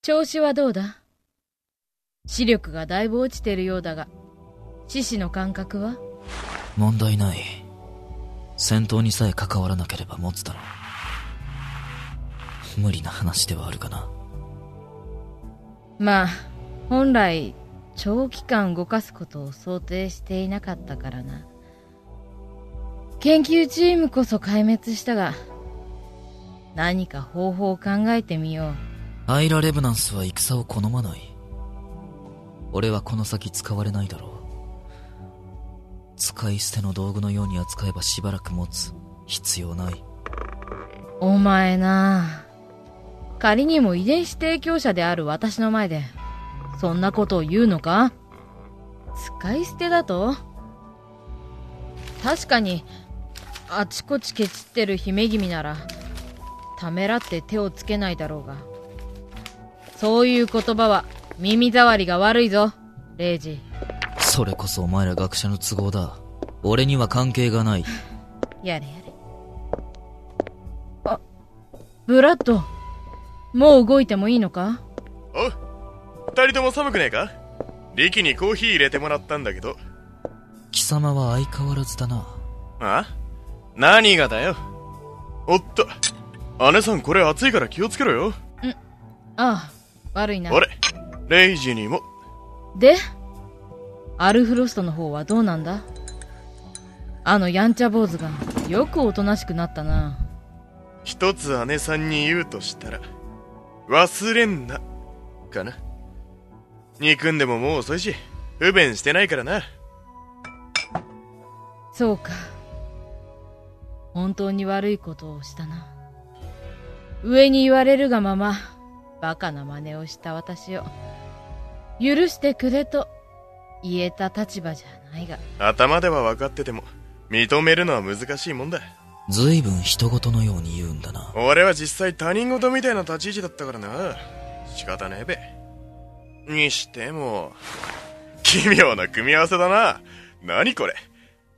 調子はどうだ？視力がだいぶ落ちてるようだが、獅子の感覚は？問題ない。戦闘にさえ関わらなければ持つだろう。無理な話ではあるかな。まあ、本来、長期間動かすことを想定していなかったからな。研究チームこそ壊滅したが、何か方法を考えてみよう。アイラ・レブナンスは戦を好まない。俺はこの先使われないだろう。使い捨ての道具のように扱えばしばらく持つ。必要ない。お前な仮にも遺伝子提供者である私の前で、そんなことを言うのか？使い捨てだと？確かに、あちこちケチってる姫君なら、ためらって手をつけないだろうが。そういう言葉は耳障りが悪いぞ、レイジ。それこそお前ら学者の都合だ。俺には関係がない。やれやれ。あ、ブラッド、もう動いてもいいのか？お二人とも寒くねえか？リキにコーヒー入れてもらったんだけど。貴様は相変わらずだな。あ？何がだよ？おっと。姉さんこれ熱いから気をつけろよ。んああ、悪いな。あれレイジにも。でアルフロストの方はどうなんだ？あのやんちゃ坊主がよくおとなしくなったな。一つ姉さんに言うとしたら、忘れんな、かな。憎んでももう遅いし、不便してないからな。そうか。本当に悪いことをしたな。上に言われるがまま、バカな真似をした私を、許してくれと言えた立場じゃないが。頭では分かってても、認めるのは難しいもんだ。随分人事のように言うんだな。俺は実際他人事みたいな立ち位置だったからな。仕方ねえべ。にしても、奇妙な組み合わせだな。何これ。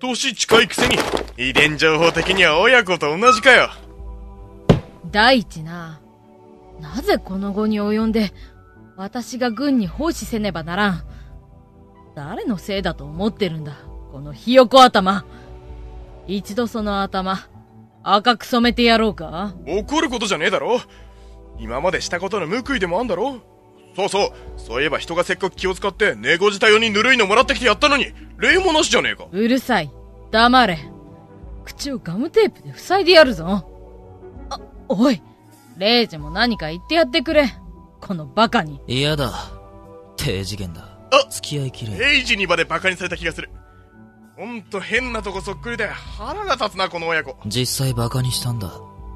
年近いくせに、遺伝情報的には親子と同じかよ。第一な、なぜこの後に及んで、私が軍に奉仕せねばならん。誰のせいだと思ってるんだ、このひよこ頭。一度その頭、赤く染めてやろうか。怒ることじゃねえだろ。今までしたことの報いでもあんだろ。そうそう。そういえば人がせっかく気を使って猫舌用にぬるいのもらってきてやったのに。礼もなしじゃねえか。うるさい。黙れ。口をガムテープで塞いでやるぞ。あおいレイジも何か言ってやってくれ。このバカに。嫌だ。低次元だ。あ！付き合いきれレイジにまでバカにされた気がする。ほんと変なとこそっくりで腹が立つなこの親子。実際バカにしたんだ。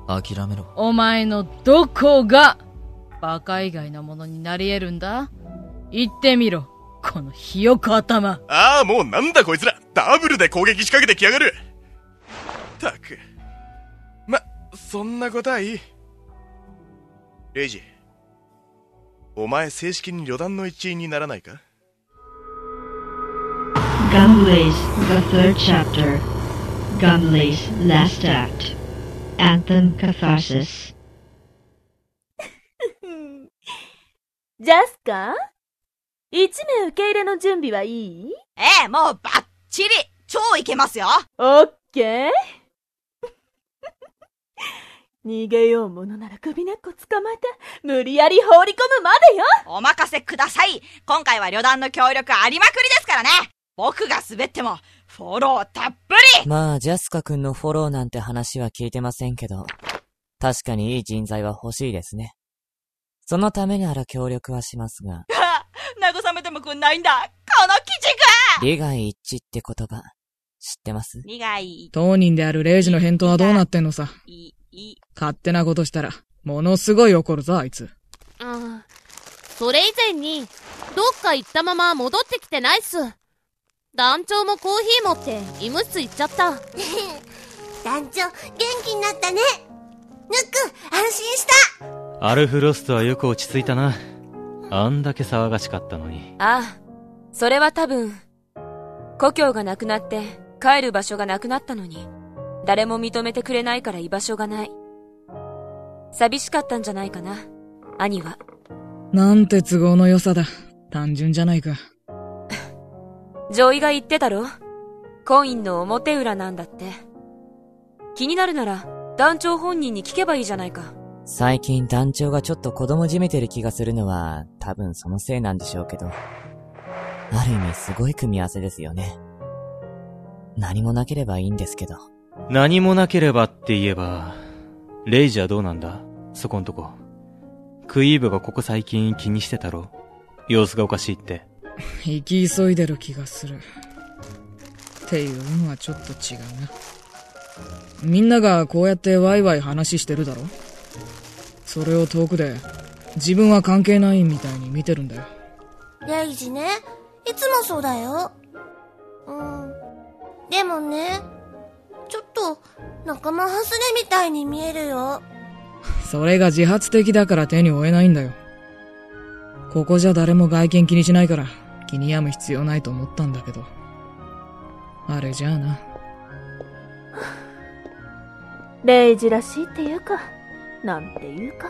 諦めろ。お前のどこがバカ以外のものになり得るんだ？言ってみろ。このひよこ頭。ああもうなんだこいつら。ダブルで攻撃仕掛けてきやがる。たく。まそんなことはいいレイジお前正式に旅団の一員にならないか？Gunblaze, the third chapter. Gunblaze, last act. Anthem Catharsis. ジャスカ一名受け入れの準備はいい？ええ、もうバッチリ超いけますよオッケー逃げようものなら首根っこ捕まえて、無理やり放り込むまでよ。お任せください。今回は旅団の協力ありまくりですからね。僕が滑っても、フォローたっぷり。まあ、ジャスカ君のフォローなんて話は聞いてませんけど、確かにいい人材は欲しいですね。そのためなら協力はしますが。慰めてもくんないんだ。この鬼畜利害一致って言葉、知ってます？利害当人であるレイジの返答はどうなってんのさ。い、い、勝手なことしたら、ものすごい怒るぞ、あいつ。ああ、それ以前に、どっか行ったまま戻ってきてないっす。団長もコーヒー持って医務室行っちゃった。団長、元気になったね。ヌック、安心したアルフロストはよく落ち着いたな。あんだけ騒がしかったのに。ああ、それは多分、故郷がなくなって帰る場所がなくなったのに、誰も認めてくれないから居場所がない。寂しかったんじゃないかな、兄は。なんて都合の良さだ。単純じゃないか。女医が言ってたろ？コインの表裏なんだって。気になるなら、団長本人に聞けばいいじゃないか。最近団長がちょっと子供じめてる気がするのは、多分そのせいなんでしょうけど。ある意味すごい組み合わせですよね。何もなければいいんですけど。何もなければって言えば、レイジはどうなんだ？そこんとこ。クイーブがここ最近気にしてたろ？様子がおかしいって。生き急いでる気がする。っていうのはちょっと違うな。みんながこうやってワイワイ話してるだろ？それを遠くで、自分は関係ないみたいに見てるんだよ。レイジね、いつもそうだよ。うん。でもね、と仲間外れみたいに見えるよ。それが自発的だから手に負えないんだよ。ここじゃ誰も外見気にしないから気に病む必要ないと思ったんだけど。あれじゃあな。レイジらしいっていうか、なんていうか。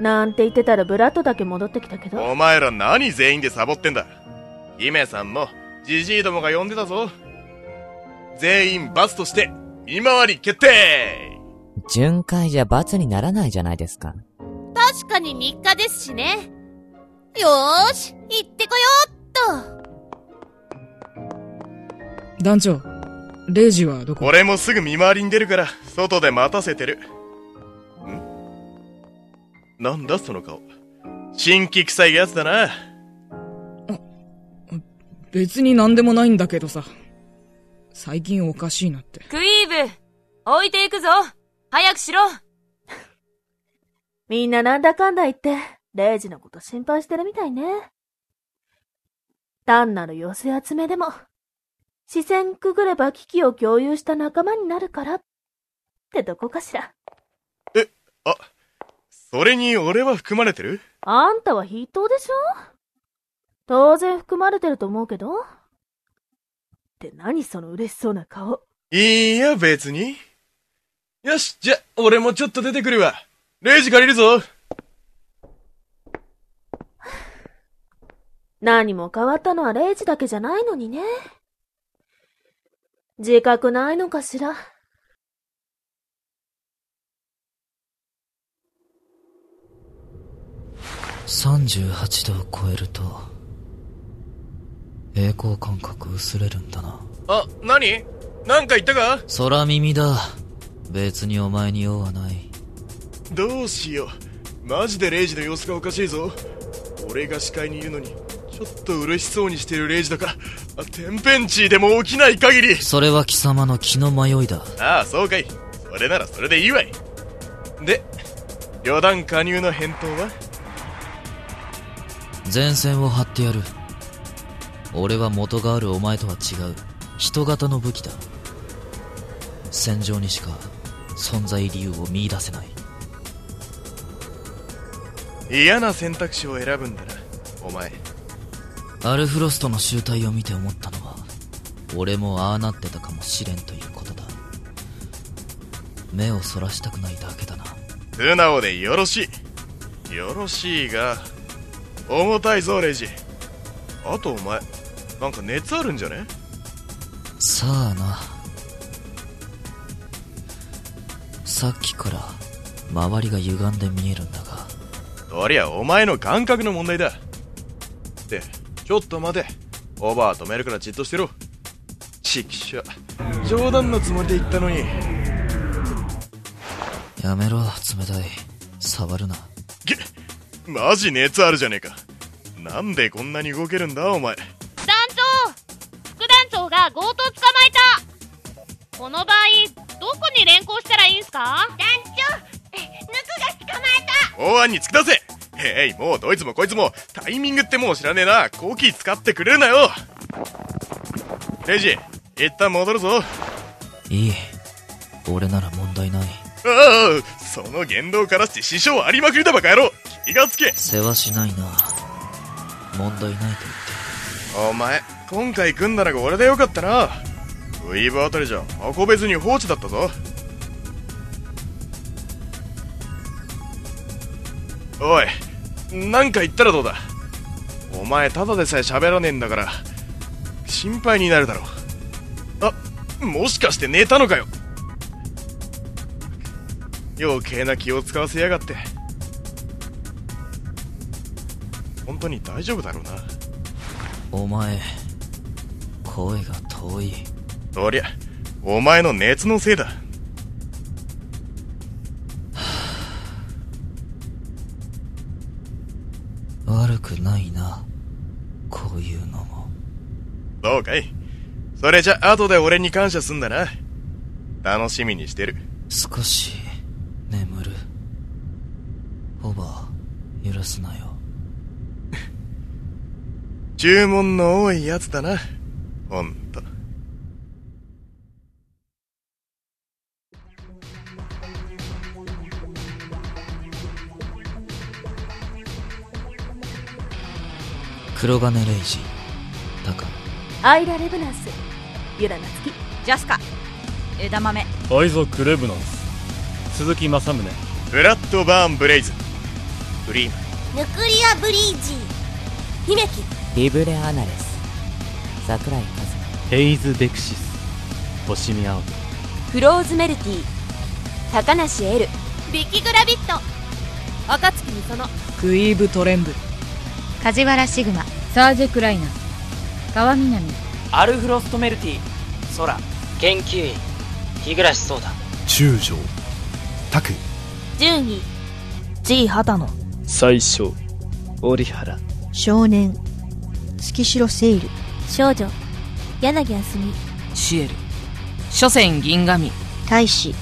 なんて言ってたらブラッドだけ戻ってきたけど。お前ら何全員でサボってんだ姫さんもジジイどもが呼んでたぞ全員罰として見回り決定巡回じゃ罰にならないじゃないですか。確かに日課ですしね。よーし、行ってこようっと。団長、レイジはどこ？俺もすぐ見回りに出るから外で待たせてるん？なんだその顔新規臭いやつだな別に何でもないんだけどさ。最近おかしいなって。クイーブ置いていくぞ早くしろ みんななんだかんだ言って、レイジのこと心配してるみたいね。単なる寄せ集めでも、視線くぐれば危機を共有した仲間になるから、ってどこかしら。あそれに俺は含まれてる？あんたは筆頭でしょ？当然含まれてると思うけど。って何その嬉しそうな顔。いいや別によしじゃ俺もちょっと出てくるわレイジ借りるぞ何も変わったのはレイジだけじゃないのにね。自覚ないのかしら。38度を超えると、栄光感覚薄れるんだな。あ何？なんか言ったか？空耳だ。別にお前に用はない。どうしようマジでレイジの様子がおかしいぞ俺が視界にいるのにちょっと嬉しそうにしてるレイジだからあ天変地異でも起きない限りそれは貴様の気の迷いだ。ああそうかいそれならそれでいいわいで旅団加入の返答は？前線を張ってやる。俺は元があるお前とは違う、人型の武器だ。戦場にしか存在理由を見出せない。嫌な選択肢を選ぶんだなお前アルフロストの集体を見て思ったのは、俺もああなってたかもしれんということだ。目をそらしたくないだけだな。素直でよろしいよろしいが重たいぞレイジあとお前なんか熱あるんじゃね？さあな。さっきから周りが歪んで見えるんだが、そりゃお前の感覚の問題だ。ってちょっと待て。オーバー止めるからじっとしてろ。ちくしょ冗談のつもりで言ったのに。やめろ、冷たい。触るな。げマジ熱あるじゃねえか。なんでこんなに動けるんだお前が強盗捕まえた。この場合、どこに連行したらいいんすか？団長ぬくが捕まえ公安に突き出せへいもうどいつもこいつもタイミングってもう知らねえな。コキ使ってくれるなよ。レイジ一旦戻るぞ。いい。俺なら問題ない。ああその言動からして支障ありまくりだバカ野郎。気がつけ。世話しないな。問題ないと言ってお前今回組んだのが俺でよかったな。ウィーブあたりじゃ運べずに放置だったぞ。おいなんか言ったらどうだ。お前ただでさえ喋らねえんだから心配になるだろう。あもしかして寝たのかよ。余計な気を使わせやがって。本当に大丈夫だろうな。お前声が遠い。そりゃお前の熱のせいだ。悪くないなこういうのも。そうかい。それじゃ後で俺に感謝すんだな。楽しみにしてる。少し眠る。おば許すなよ注文の多いやつだな。ほんと。黒羽レイジタカ。アイラ・レブナンス。ユラ・ナツキ。ジャスカ。枝豆。アイザック・レブナンス。鈴木正宗。ブラッド・バーン・ブレイズ。フリーマン。ヌクリア・ブリージ姫木リブレ・アナレス。桜井和。ヘイズ・ベクシス。星見青フローズメルティ高梨エル。ビキグラビット。若月みそのクイーブ・トレンブ。ル梶原シグマ。サージェ・クライナ。ー川南。アルフロストメルティ空。研究員。日暮ソーダ中将。タク順位 G 畑野。最小。折原。少年月城セイル。少女。柳あすみシエル。諸泉銀神。大使。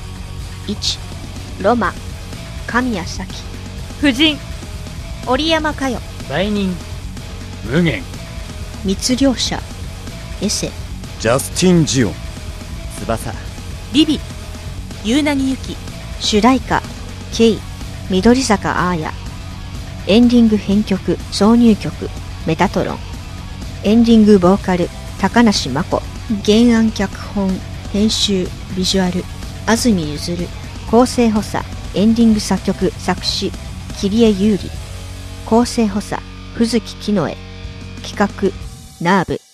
一。ロマ。神谷咲夫人。織山佳代。売人。無限。密漁者。エセ。ジャスティン・ジオン。翼。ビ。ビ夕凪ゆき主題歌。ケイ。緑坂アーヤ。エンディング編曲。挿入曲。メタトロンエンディングボーカル高梨真子。原案脚本編集ビジュアル。安住譲構成補佐エンディング作曲作詞桐江優里。構成補佐藤木木の絵企画ナーブ。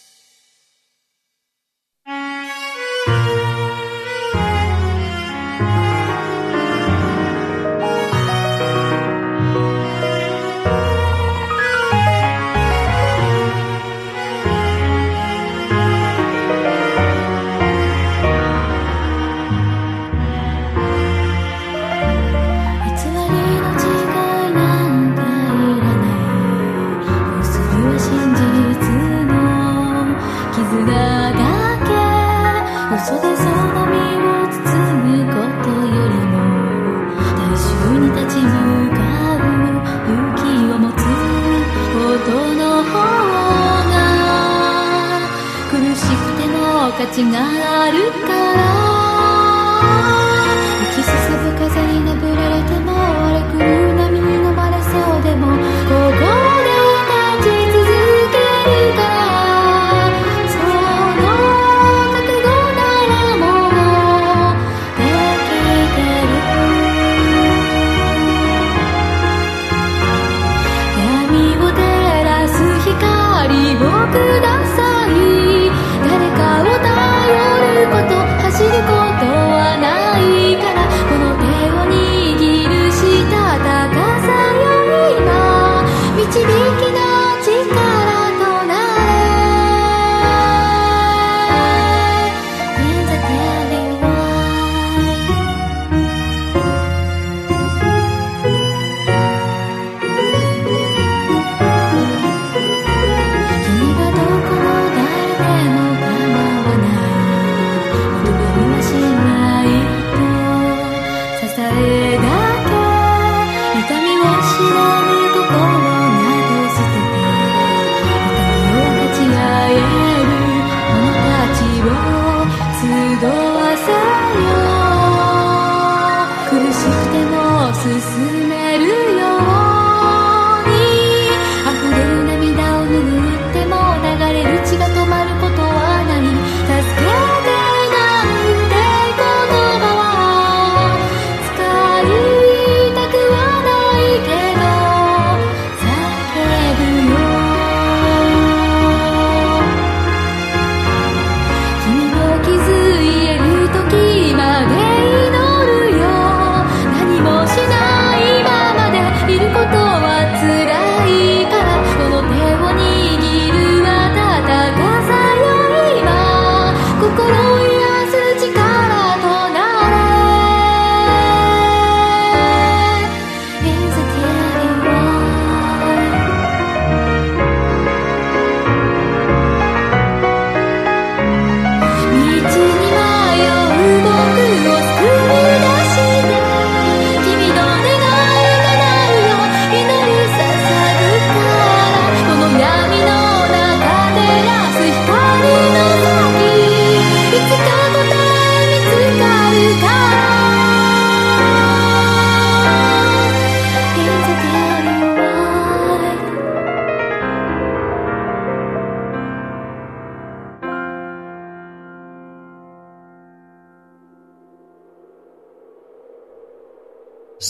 estaré dando.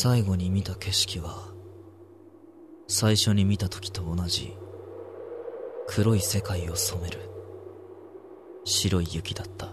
最後に見た景色は最初に見た時と同じ黒い世界を染める白い雪だった。